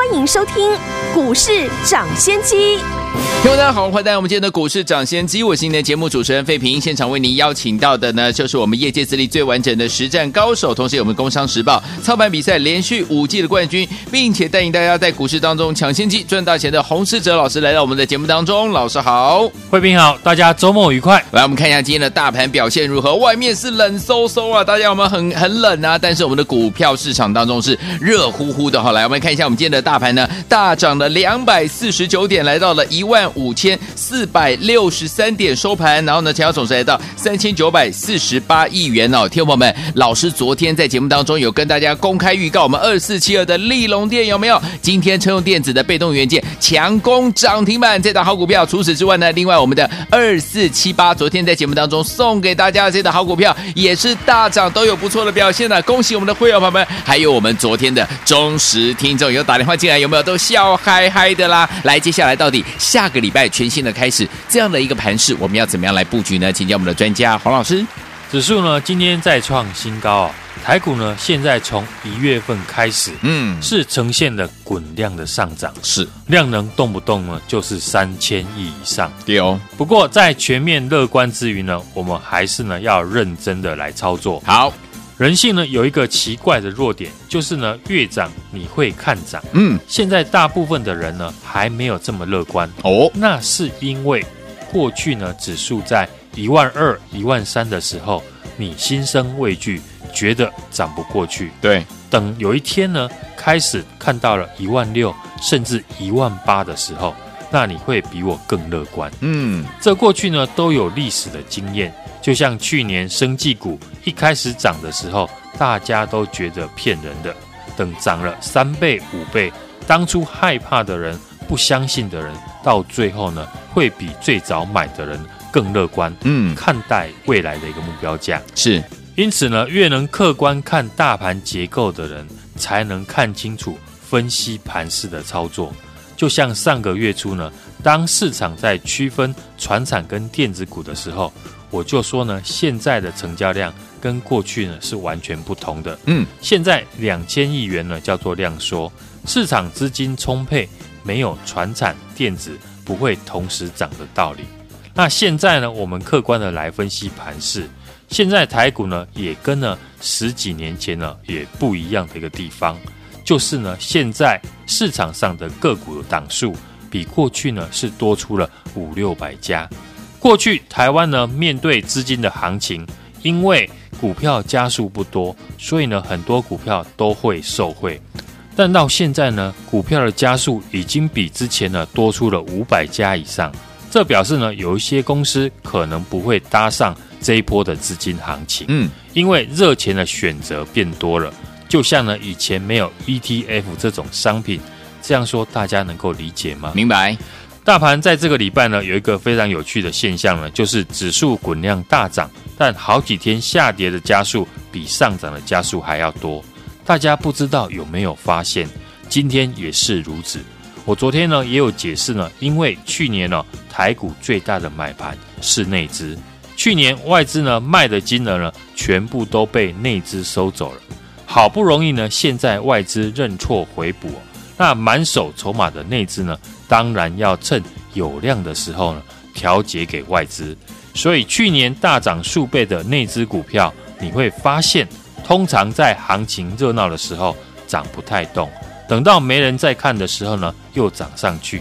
欢迎收听股市抢先机。听众大家好，欢迎来到我们今天的股市抢先机，我是今天的节目主持人费平。现场为您邀请到的呢，就是我们业界资历最完整的实战高手，同时有我们工商时报操盘比赛连续五季的冠军，并且带领大家在股市当中抢先机赚大钱的洪世哲老师来到我们的节目当中。老师好，费平好，大家周末愉快。来，我们看一下今天的大盘表现如何？外面是冷飕飕啊，大家我们很很冷啊，但是我们的股票市场当中是热乎乎的。好，来我们看一下我们今天的大大盘呢，大涨了两百四十九点，来到了一万。五千四百六十三点收盘，然后呢，成交总值来到三千九百四十八亿元哦。听众友们，老师昨天在节目当中有跟大家公开预告，我们二四七二的利隆电有没有？今天车用电子的被动元件强攻涨停板，这档好股票。除此之外呢，另外我们的二四七八，昨天在节目当中送给大家的这档好股票也是大涨，都有不错的表现呢。恭喜我们的会员朋友们，还有我们昨天的忠实听众，有打电话进来有没有？都笑嗨嗨的啦。来，接下来到底下个。礼拜全新的开始，这样的一个盘势，我们要怎么样来布局呢？请教我们的专家黄老师。指数呢今天再创新高啊，台股呢现在从一月份开始，嗯，是呈现了滚量的上涨，是量能动不动呢就是三千亿以上。对哦，不过在全面乐观之余呢，我们还是呢要认真的来操作。好。人性呢有一个奇怪的弱点，就是呢越涨你会看涨。嗯，现在大部分的人呢还没有这么乐观哦。那是因为过去呢指数在一万二、一万三的时候，你心生畏惧，觉得涨不过去。对，等有一天呢开始看到了一万六，甚至一万八的时候，那你会比我更乐观。嗯，这过去呢都有历史的经验。就像去年生技股一开始涨的时候，大家都觉得骗人的。等涨了三倍、五倍，当初害怕的人、不相信的人，到最后呢，会比最早买的人更乐观。嗯，看待未来的一个目标价是。因此呢，越能客观看大盘结构的人，才能看清楚分析盘势的操作。就像上个月初呢，当市场在区分船产跟电子股的时候。我就说呢，现在的成交量跟过去呢是完全不同的。嗯，现在两千亿元呢叫做量缩，市场资金充沛，没有传产电子不会同时涨的道理。那现在呢，我们客观的来分析盘势，现在台股呢也跟呢十几年前呢也不一样的一个地方，就是呢现在市场上的个股的档数比过去呢是多出了五六百家。过去台湾呢，面对资金的行情，因为股票家数不多，所以呢，很多股票都会受惠。但到现在呢，股票的家数已经比之前呢多出了五百家以上，这表示呢，有一些公司可能不会搭上这一波的资金行情。嗯，因为热钱的选择变多了，就像呢以前没有 ETF 这种商品，这样说大家能够理解吗？明白。大盘在这个礼拜呢，有一个非常有趣的现象呢，就是指数滚量大涨，但好几天下跌的加速比上涨的加速还要多。大家不知道有没有发现，今天也是如此。我昨天呢也有解释呢，因为去年呢台股最大的买盘是内资，去年外资呢卖的金额呢全部都被内资收走了，好不容易呢现在外资认错回补。那满手筹码的内资呢，当然要趁有量的时候呢，调节给外资。所以去年大涨数倍的内资股票，你会发现，通常在行情热闹的时候涨不太动，等到没人再看的时候呢，又涨上去。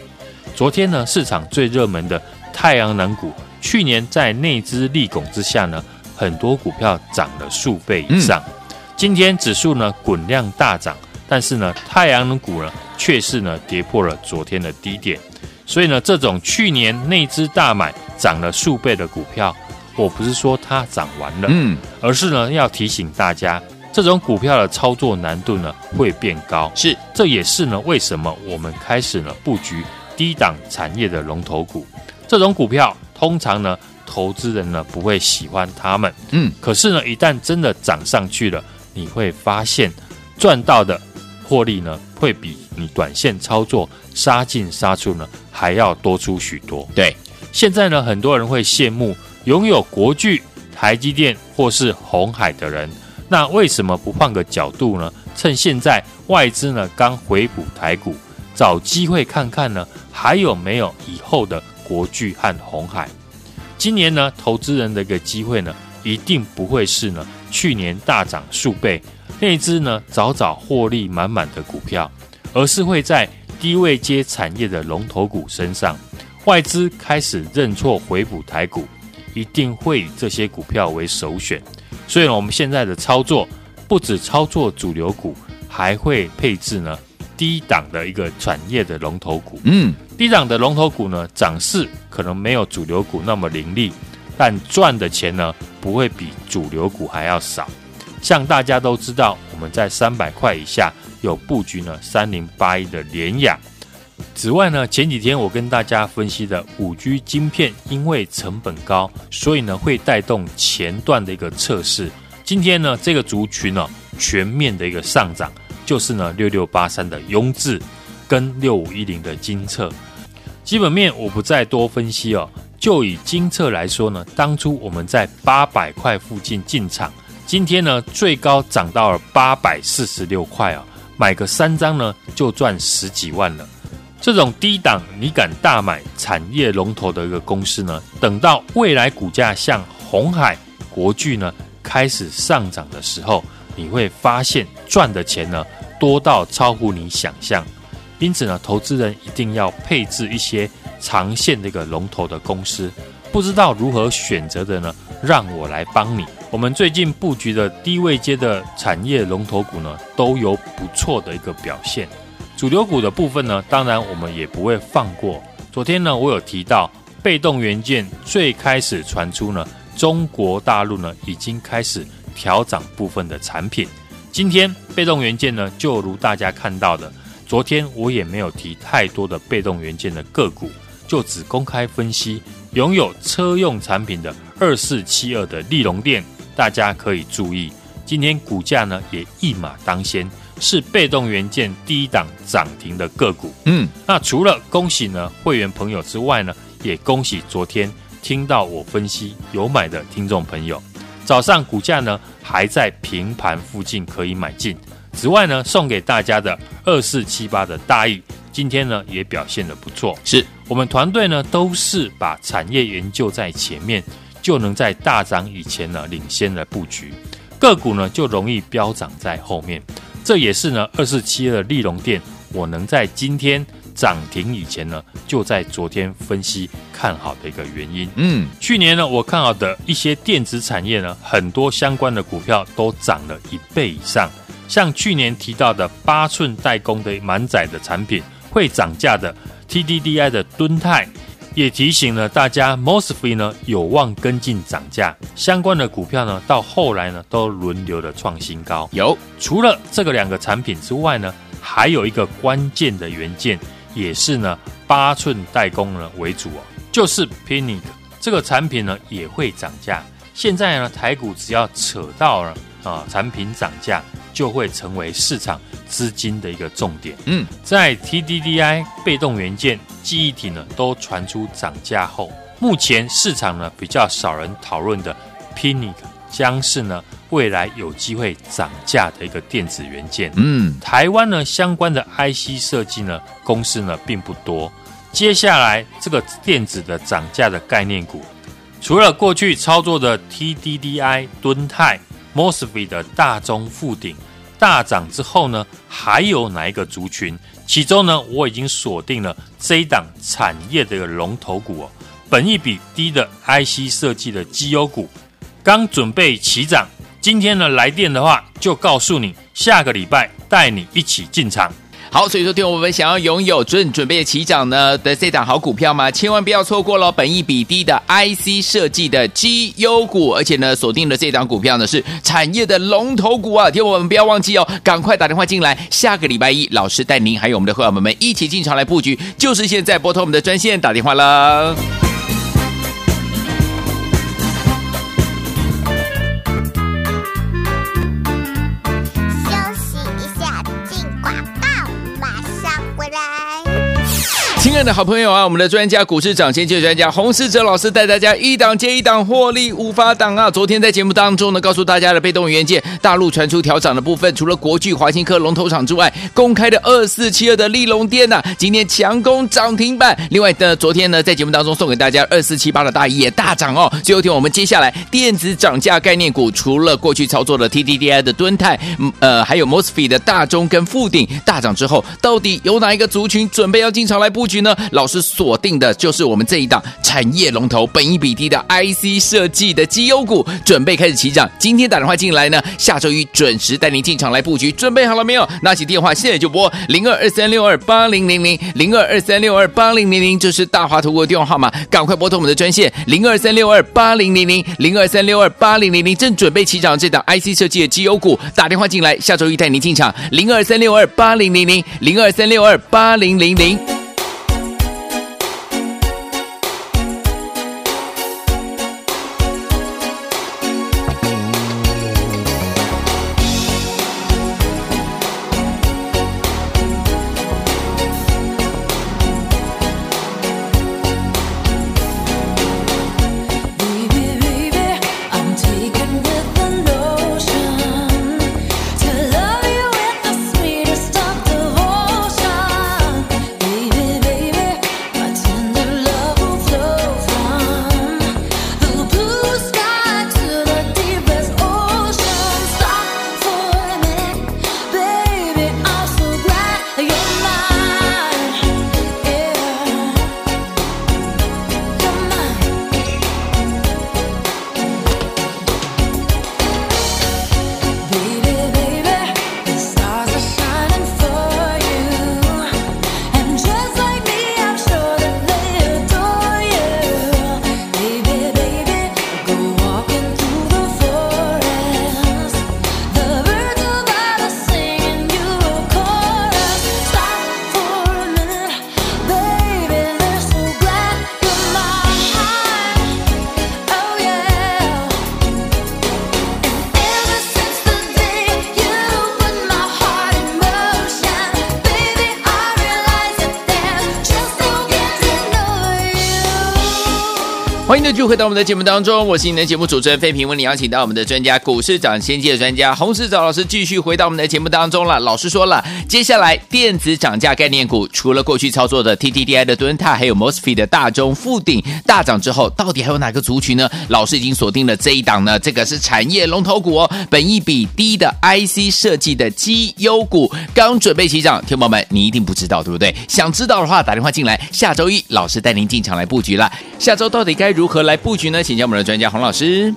昨天呢，市场最热门的太阳能股，去年在内资力拱之下呢，很多股票涨了数倍以上。嗯、今天指数呢，滚量大涨。但是呢，太阳能股呢，却是呢跌破了昨天的低点，所以呢，这种去年内资大买涨了数倍的股票，我不是说它涨完了，嗯，而是呢要提醒大家，这种股票的操作难度呢会变高，是，这也是呢为什么我们开始呢布局低档产业的龙头股，这种股票通常呢投资人呢不会喜欢他们，嗯，可是呢一旦真的涨上去了。你会发现赚到的获利呢，会比你短线操作杀进杀出呢还要多出许多。对，现在呢，很多人会羡慕拥有国巨、台积电或是红海的人，那为什么不换个角度呢？趁现在外资呢刚回补台股，找机会看看呢，还有没有以后的国巨和红海？今年呢，投资人的一个机会呢，一定不会是呢去年大涨数倍，那只呢早早获利满满的股票，而是会在低位接产业的龙头股身上，外资开始认错回补台股，一定会以这些股票为首选。所以呢，我们现在的操作不止操作主流股，还会配置呢低档的一个产业的龙头股。嗯。低档的龙头股呢，涨势可能没有主流股那么凌厉，但赚的钱呢，不会比主流股还要少。像大家都知道，我们在三百块以下有布局呢，三零八一的联雅。此外呢，前几天我跟大家分析的五 G 晶片，因为成本高，所以呢会带动前段的一个测试。今天呢，这个族群呢全面的一个上涨，就是呢六六八三的雍智跟六五一零的精测。基本面我不再多分析哦，就以精测来说呢，当初我们在八百块附近进场，今天呢最高涨到了八百四十六块啊，买个三张呢就赚十几万了。这种低档你敢大买产业龙头的一个公司呢，等到未来股价像红海、国巨呢开始上涨的时候，你会发现赚的钱呢多到超乎你想象。因此呢，投资人一定要配置一些长线的一个龙头的公司。不知道如何选择的呢？让我来帮你。我们最近布局的低位阶的产业龙头股呢，都有不错的一个表现。主流股的部分呢，当然我们也不会放过。昨天呢，我有提到被动元件最开始传出呢，中国大陆呢已经开始调涨部分的产品。今天被动元件呢，就如大家看到的。昨天我也没有提太多的被动元件的个股，就只公开分析拥有车用产品的二四七二的利隆电，大家可以注意，今天股价呢也一马当先，是被动元件第一档涨停的个股。嗯，那除了恭喜呢会员朋友之外呢，也恭喜昨天听到我分析有买的听众朋友，早上股价呢还在平盘附近可以买进。此外呢，送给大家的二四七八的大益，今天呢也表现的不错。是我们团队呢都是把产业研究在前面，就能在大涨以前呢领先的布局，个股呢就容易飙涨在后面。这也是呢二四七二的利隆电，我能在今天涨停以前呢，就在昨天分析看好的一个原因。嗯，去年呢我看好的一些电子产业呢，很多相关的股票都涨了一倍以上。像去年提到的八寸代工的满载的产品会涨价的 TDDI 的敦泰，也提醒了大家 MOSFET 呢有望跟进涨价，相关的股票呢到后来呢都轮流的创新高。有除了这个两个产品之外呢，还有一个关键的元件，也是呢八寸代工呢为主哦，就是 PINIC 这个产品呢也会涨价。现在呢台股只要扯到了啊产品涨价。就会成为市场资金的一个重点。嗯，在 TDDI 被动元件、记忆体呢都传出涨价后，目前市场呢比较少人讨论的 PINIC 将是呢未来有机会涨价的一个电子元件。嗯，台湾呢相关的 IC 设计呢公司呢并不多。接下来这个电子的涨价的概念股，除了过去操作的 TDDI、敦泰、MOSFET 的大中附顶。大涨之后呢，还有哪一个族群？其中呢，我已经锁定了这一档产业的龙头股哦，本一比低的 IC 设计的绩优股，刚准备起涨。今天呢来电的话，就告诉你，下个礼拜带你一起进场。好，所以说，听我们想要拥有准准备起涨呢的这档好股票吗？千万不要错过了，本益比低的 IC 设计的绩优股，而且呢，锁定的这档股票呢是产业的龙头股啊！听我们不要忘记哦，赶快打电话进来，下个礼拜一老师带您还有我们的会员们们一起进场来布局，就是现在拨通我们的专线打电话了。好朋友啊，我们的专家股市涨先机专家洪世哲老师带大家一档接一档获利无法挡啊！昨天在节目当中呢，告诉大家的被动元件大陆传出调涨的部分，除了国巨、华新科龙头厂之外，公开的二四七二的立隆电呐，今天强攻涨停板。另外的昨天呢，在节目当中送给大家二四七八的大一也大涨哦。最后一天我们接下来电子涨价概念股，除了过去操作的 TDDI 的敦泰，呃，还有 MOSFET 的大中跟富鼎大涨之后，到底有哪一个族群准备要进场来布局呢？老师锁定的就是我们这一档产业龙头、本益比低的 IC 设计的绩优股，准备开始起涨。今天打电话进来呢，下周一准时带您进场来布局。准备好了没有？拿起电话现在就拨零二二三六二八零零零零二二三六二八零零零，这是大华图国的电话号码，赶快拨通我们的专线零二三六二八零零零零二三六二八零零零，正准备起涨这档 IC 设计的绩优股，打电话进来，下周一带您进场零二三六二八零零零零二三六二八零零零。欢迎继续回到我们的节目当中，我是你的节目主持人费平，为你邀请到我们的专家股市涨先机的专家洪士哲老师，继续回到我们的节目当中了。老师说了，接下来电子涨价概念股，除了过去操作的 TTDI 的敦泰，还有 MOSFET 的大中富鼎大涨之后，到底还有哪个族群呢？老师已经锁定了这一档呢，这个是产业龙头股哦，本益比低的 IC 设计的绩优股，刚准备起涨，听友们你一定不知道对不对？想知道的话，打电话进来，下周一老师带您进场来布局了。下周到底该？如何来布局呢？请教我们的专家洪老师。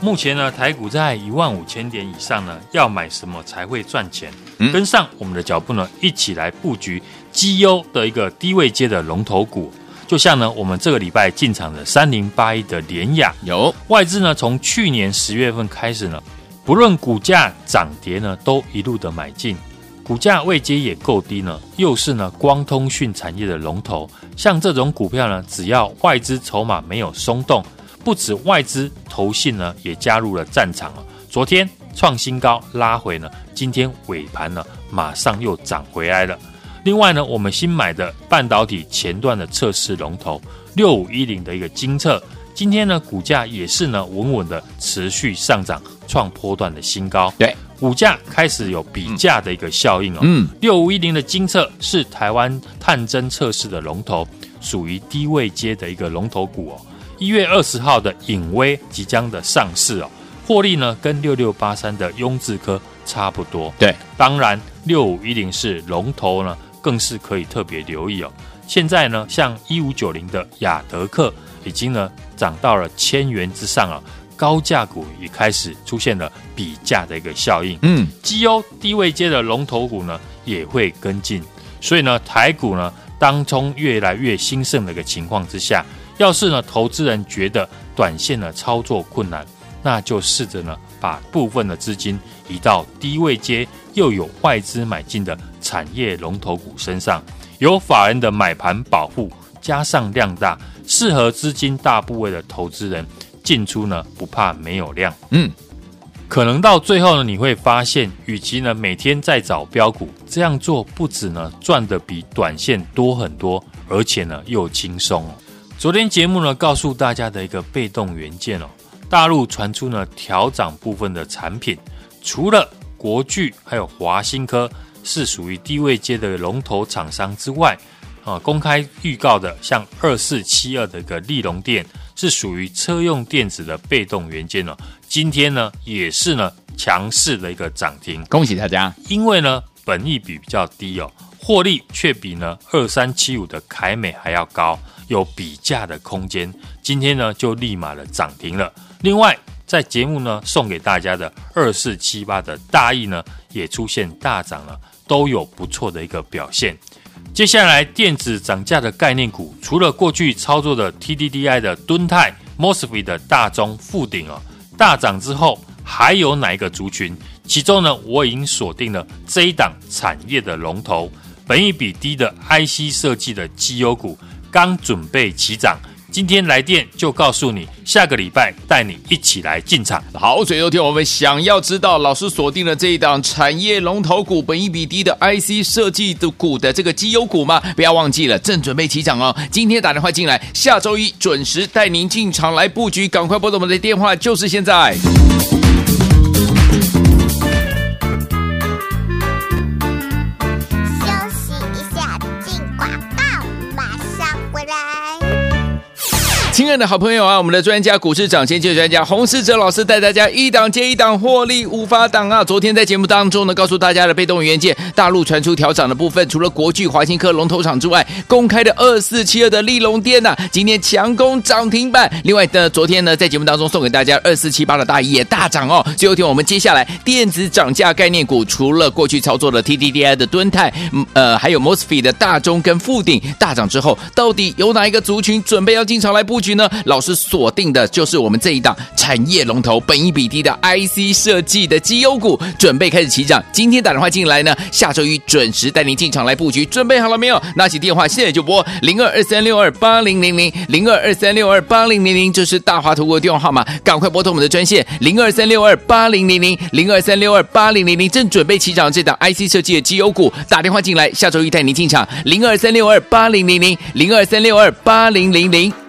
目前呢，台股在一万五千点以上呢，要买什么才会赚钱？嗯、跟上我们的脚步呢，一起来布局绩优的一个低位阶的龙头股。就像呢，我们这个礼拜进场的三零八一的联雅，有外资呢，从去年十月份开始呢，不论股价涨跌呢，都一路的买进。股价位阶也够低呢，又是呢光通讯产业的龙头，像这种股票呢，只要外资筹码没有松动，不止外资投信呢也加入了战场了。昨天创新高拉回呢，今天尾盘呢马上又涨回来了。另外呢，我们新买的半导体前段的测试龙头六五一零的一个精测，今天呢股价也是呢稳稳的持续上涨，创波段的新高。对。股价开始有比价的一个效应哦。嗯，六五一零的金测是台湾探针测试的龙头，属于低位阶的一个龙头股哦。一月二十号的影威即将的上市哦，获利呢跟六六八三的雍智科差不多。对，当然六五一零是龙头呢，更是可以特别留意哦。现在呢，像一五九零的亚德克已经呢涨到了千元之上了。高价股也开始出现了比价的一个效应，嗯，绩优低位接的龙头股呢也会跟进，所以呢，台股呢当中越来越兴盛的一个情况之下，要是呢投资人觉得短线的操作困难，那就试着呢把部分的资金移到低位接又有外资买进的产业龙头股身上，有法人的买盘保护，加上量大，适合资金大部位的投资人。进出呢不怕没有量，嗯，可能到最后呢你会发现，与其呢每天在找标股，这样做不止呢赚的比短线多很多，而且呢又轻松哦。昨天节目呢告诉大家的一个被动元件哦，大陆传出呢调涨部分的产品，除了国巨还有华新科是属于低位阶的龙头厂商之外，啊，公开预告的像二四七二的一个利隆电是属于车用电子的被动元件哦，今天呢也是呢强势的一个涨停，恭喜大家！因为呢本益比比较低哦，获利却比呢二三七五的凯美还要高。有比价的空间，今天呢就立马的涨停了。另外，在节目呢送给大家的二四七八的大益呢也出现大涨了，都有不错的一个表现。接下来电子涨价的概念股，除了过去操作的 TDDI 的敦泰、MOSFET 的大中、富鼎啊大涨之后，还有哪一个族群？其中呢，我已经锁定了这一档产业的龙头，本益比低的 IC 设计的绩优股。刚准备起涨，今天来电就告诉你，下个礼拜带你一起来进场。好，所以昨天我们想要知道老师锁定了这一档产业龙头股，本一比低的 IC 设计的股的这个绩优股吗？不要忘记了，正准备起涨哦。今天打电话进来，下周一准时带您进场来布局，赶快拨通我们的电话，就是现在。亲的好朋友啊，我们的专家股市涨先机专家洪世哲老师带大家一档接一档获利无法挡啊！昨天在节目当中呢，告诉大家的被动元件大陆传出调涨的部分，除了国巨、华新科龙头厂之外，公开的二四七二的立隆电呐，今天强攻涨停板。另外的昨天呢，在节目当中送给大家二四七八的大益也大涨哦。最后听我们接下来电子涨价概念股，除了过去操作的 TDDI 的敦泰，呃，还有 MOSFET 的大中跟富鼎大涨之后，到底有哪一个族群准备要进场来布局呢？老师锁定的就是我们这一档产业龙头，本益比低的 IC 设计的绩优股，准备开始起涨。今天打电话进来呢，下周一准时带您进场来布局。准备好了没有？拿起电话，现在就拨零二二三六二八零零零零二二三六二八零零零，这是大华投顾的电话号码，赶快拨通我们的专线零二三六二八零零零零二三六二八零零零，正准备起涨这档 IC 设计的绩优股，打电话进来，下周一带您进场零二三六二八零零零零二三六二八零零零。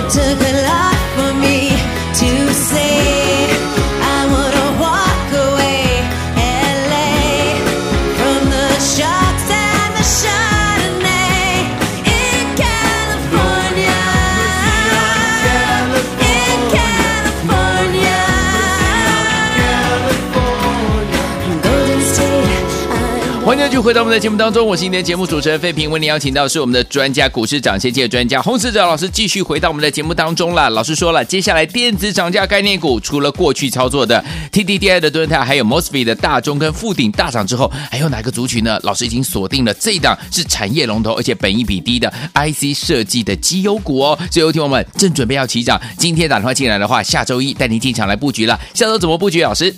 It took a lot for me to say. 回到我们的节目当中，我是今天节目主持人费平，为您邀请到是我们的专家股市涨先机的专家洪士哲老师，继续回到我们的节目当中了。老师说了，接下来电子涨价概念股，除了过去操作的 TDDI 的敦泰，还有 MOSFET 的大中跟富鼎大涨之后，还有哪个族群呢？老师已经锁定了这一档是产业龙头，而且本益比低的 IC 设计的绩优股哦。最后听我们正准备要起涨，今天打电话进来的话，下周一带您进场来布局了。下周怎么布局？老师，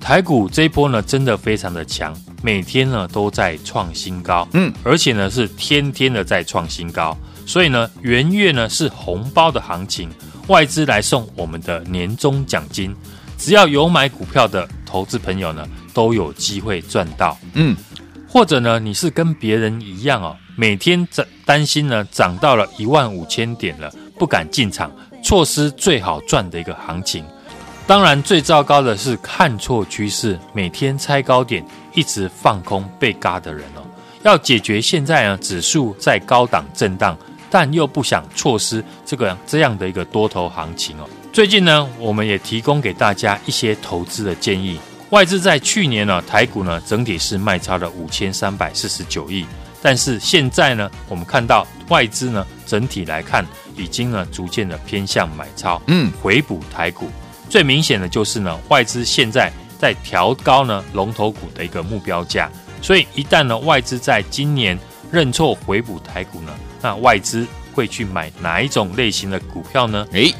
台股这一波呢，真的非常的强。每天呢都在创新高，嗯，而且呢是天天的在创新高，所以呢元月呢是红包的行情，外资来送我们的年终奖金，只要有买股票的投资朋友呢都有机会赚到，嗯，或者呢，你是跟别人一样哦，每天在担心呢涨到了一万五千点了，不敢进场，错失最好赚的一个行情。当然，最糟糕的是看错趋势，每天猜高点，一直放空被嘎的人哦。要解决现在呢，指数在高档震荡，但又不想错失这个这样的一个多头行情哦。最近呢，我们也提供给大家一些投资的建议。外资在去年呢，台股呢整体是卖超了五千三百四十九亿，但是现在呢，我们看到外资呢整体来看，已经呢逐渐的偏向买超，嗯，回补台股。最明显的就是呢，外资现在在调高呢龙头股的一个目标价，所以一旦呢外资在今年认错回补台股呢，那外资会去买哪一种类型的股票呢？诶，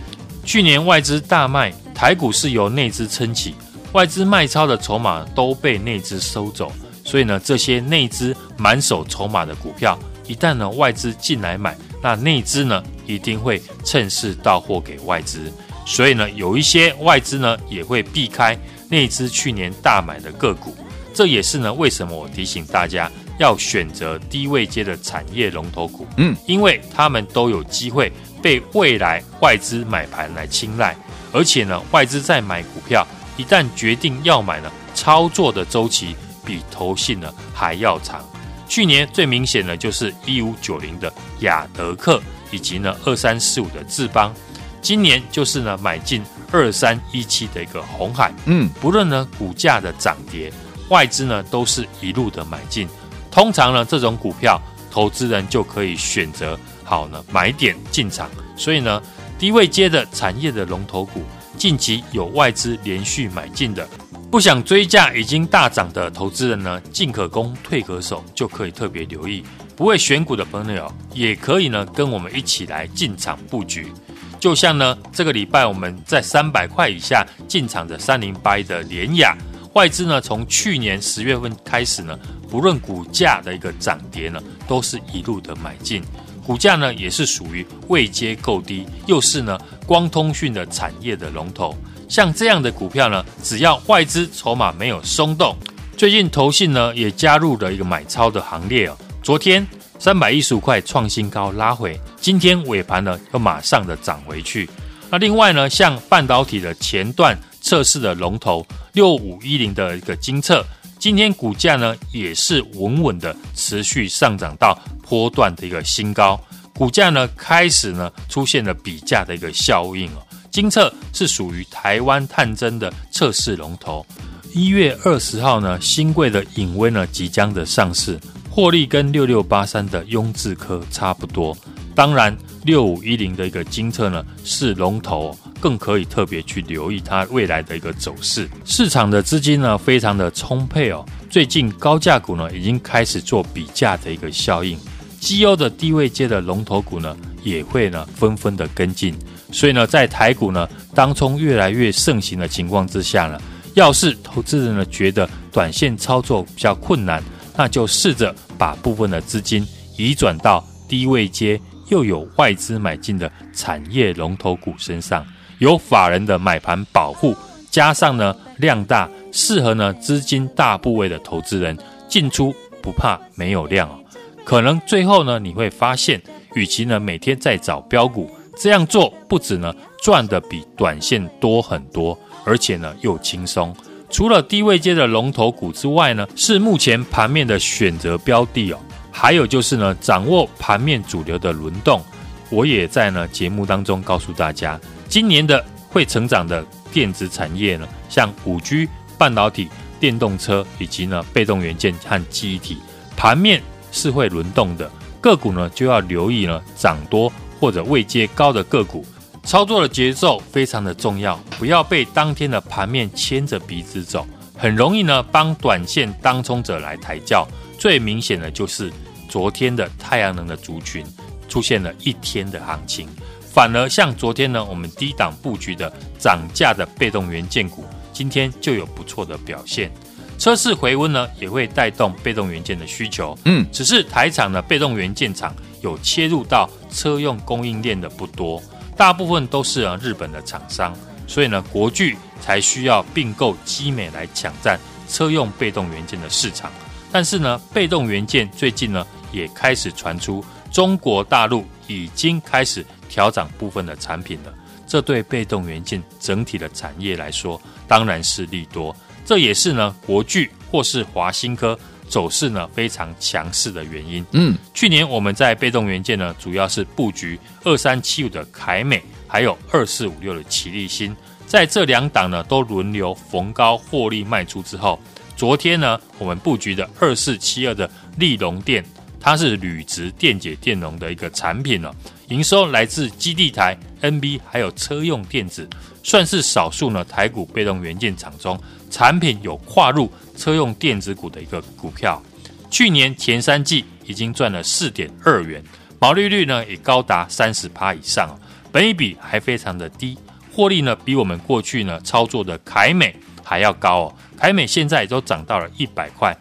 去年外资大卖台股是由内资撑起。外资卖超的筹码都被内资收走，所以呢，这些内资满手筹码的股票，一旦呢外资进来买，那内资呢一定会趁势到货给外资，所以呢，有一些外资呢也会避开内资去年大买的个股，这也是呢为什么我提醒大家要选择低位阶的产业龙头股，嗯，因为他们都有机会被未来外资买盘来青睐，而且呢，外资在买股票。一旦决定要买呢，操作的周期比投信呢还要长。去年最明显的就是一五九零的雅德克，以及呢二三四五的智邦。今年就是呢买进二三一七的一个红海。嗯，不论呢股价的涨跌，外资呢都是一路的买进。通常呢这种股票，投资人就可以选择好呢买点进场。所以呢低位接的产业的龙头股。近期有外资连续买进的，不想追价已经大涨的投资人呢，进可攻退可守，就可以特别留意。不会选股的朋友也可以呢，跟我们一起来进场布局。就像呢，这个礼拜我们在三百块以下进场的三零八的联雅，外资呢从去年十月份开始呢，不论股价的一个涨跌呢，都是一路的买进。股价呢也是属于位阶够低，又是呢光通讯的产业的龙头，像这样的股票呢，只要外资筹码没有松动，最近投信呢也加入了一个买超的行列哦。昨天三百一十五块创新高拉回，今天尾盘呢又马上的涨回去。那另外呢，像半导体的前段测试的龙头六五一零的一个精测，今天股价呢也是稳稳的持续上涨到。波段的一个新高，股价呢开始呢出现了比价的一个效应哦。精测是属于台湾探针的测试龙头，一月二十号呢，新贵的颖崴呢即将的上市，获利跟六六八三的雍智科差不多。当然，六五一零的一个精测呢是龙头，更可以特别去留意它未来的一个走势。市场的资金呢非常的充沛哦，最近高价股呢已经开始做比价的一个效应。绩优的低位阶的龙头股呢，也会呢纷纷的跟进，所以呢，在台股呢当冲越来越盛行的情况之下呢，要是投资人呢觉得短线操作比较困难，那就试着把部分的资金移转到低位阶又有外资买进的产业龙头股身上，有法人的买盘保护，加上呢量大，适合呢资金大部位的投资人进出不怕没有量哦。可能最后呢，你会发现，与其呢每天在找标股，这样做不止呢赚的比短线多很多，而且呢又轻松。除了低位接的龙头股之外呢，是目前盘面的选择标的哦。还有就是呢，掌握盘面主流的轮动。我也在呢节目当中告诉大家，今年的会成长的电子产业呢，像五 G、半导体、电动车以及呢被动元件和记忆体盘面。是会轮动的个股呢，就要留意呢涨多或者位阶高的个股，操作的节奏非常的重要，不要被当天的盘面牵着鼻子走，很容易呢帮短线当冲者来抬轿。最明显的就是昨天的太阳能的族群出现了一天的行情，反而像昨天呢我们低档布局的涨价的被动元件股，今天就有不错的表现。车市回温呢，也会带动被动元件的需求。嗯，只是台厂的被动元件厂有切入到车用供应链的不多，大部分都是啊日本的厂商，所以呢国巨才需要并购基美来抢占车用被动元件的市场。但是呢，被动元件最近呢也开始传出中国大陆已经开始调涨部分的产品了。这对被动元件整体的产业来说，当然是利多。这也是呢国巨或是华新科走势呢非常强势的原因。嗯，去年我们在被动元件呢，主要是布局二三七五的凯美，还有二四五六的奇力新，在这两档呢都轮流逢高获利卖出之后，昨天呢我们布局的二四七二的利隆电，它是铝质电解电容的一个产品呢，营收来自基地台、NB 还有车用电子，算是少数呢台股被动元件厂中产品有跨入车用电子股的一个股票。去年前三季已经赚了四点二元，毛利率呢也高达三十趴以上，本益比还非常的低，获利呢比我们过去呢操作的凯美还要高哦。凯美现在都涨到了一百块。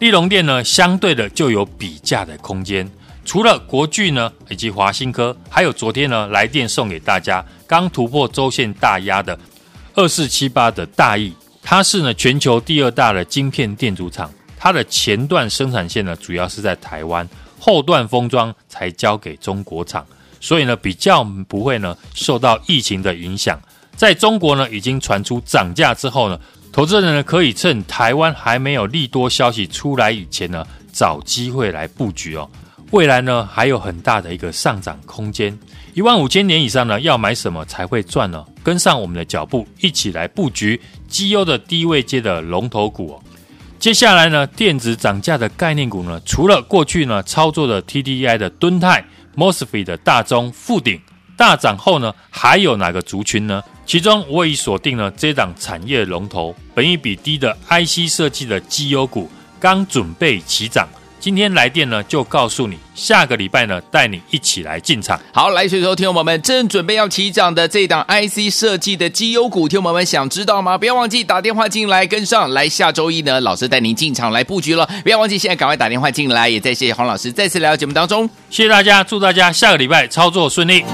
利隆电呢，相对的就有比价的空间。除了国巨呢，以及华新科，还有昨天呢来电送给大家刚突破周线大压的二四七八的大亿，它是呢全球第二大的晶片电阻厂，它的前段生产线呢主要是在台湾，后段封装才交给中国厂，所以呢比较不会呢受到疫情的影响。在中国呢已经传出涨价之后呢。投资人呢，可以趁台湾还没有利多消息出来以前呢，找机会来布局哦。未来呢，还有很大的一个上涨空间。一万五千点以上呢，要买什么才会赚呢？跟上我们的脚步，一起来布局绩优的低位阶的龙头股哦。接下来呢，电子涨价的概念股呢，除了过去呢操作的 TDI 的敦泰、MOSFET 的大中、富鼎大涨后呢，还有哪个族群呢？其中我已锁定了这档产业龙头，本一比低的 IC 设计的绩优股，刚准备起涨。今天来电呢，就告诉你，下个礼拜呢，带你一起来进场。好，来，所以说，听众朋友们正准备要起涨的这档 IC 设计的绩优股，听众朋友们想知道吗？不要忘记打电话进来跟上来。下周一呢，老师带您进场来布局了。不要忘记现在赶快打电话进来。也再谢谢黄老师再次来到节目当中，谢谢大家，祝大家下个礼拜操作顺利。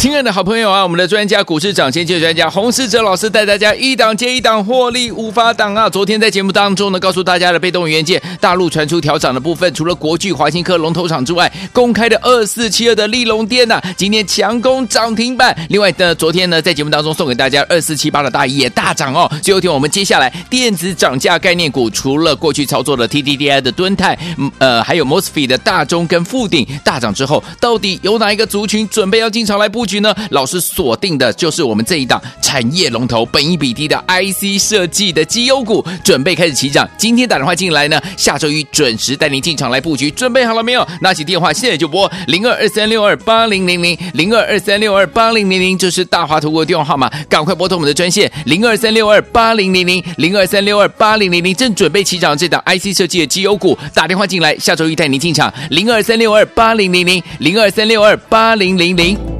亲爱的好朋友啊，我们的专家股市涨先机专家洪世哲老师带大家一档接一档获利无法挡啊！昨天在节目当中呢，告诉大家的被动元件大陆传出调涨的部分，除了国巨、华新科龙头厂之外，公开的二四七二的立隆电呐、今天强攻涨停板。另外的昨天呢，在节目当中送给大家二四七八的大亿也大涨哦。最后听我们接下来电子涨价概念股，除了过去操作的 TDDI 的敦泰，呃，还有 MOSFET 的大中跟富鼎大涨之后，到底有哪一个族群准备要进场来布？呢，老师锁定的就是我们这一档产业龙头、本益比低的 IC 设计的绩优股，准备开始起涨。今天打电话进来呢，下周一准时带您进场来布局。准备好了没有？拿起电话，现在就拨零二二三六二八零零零零二二三六二八零零零，这是大华图国的电话号码，赶快拨通我们的专线零二三六二八零零零零二三六二八零零零，正准备起涨这档 IC 设计的绩优股，打电话进来，下周一带您进场零二三六二八零零零零二三六二八零零零。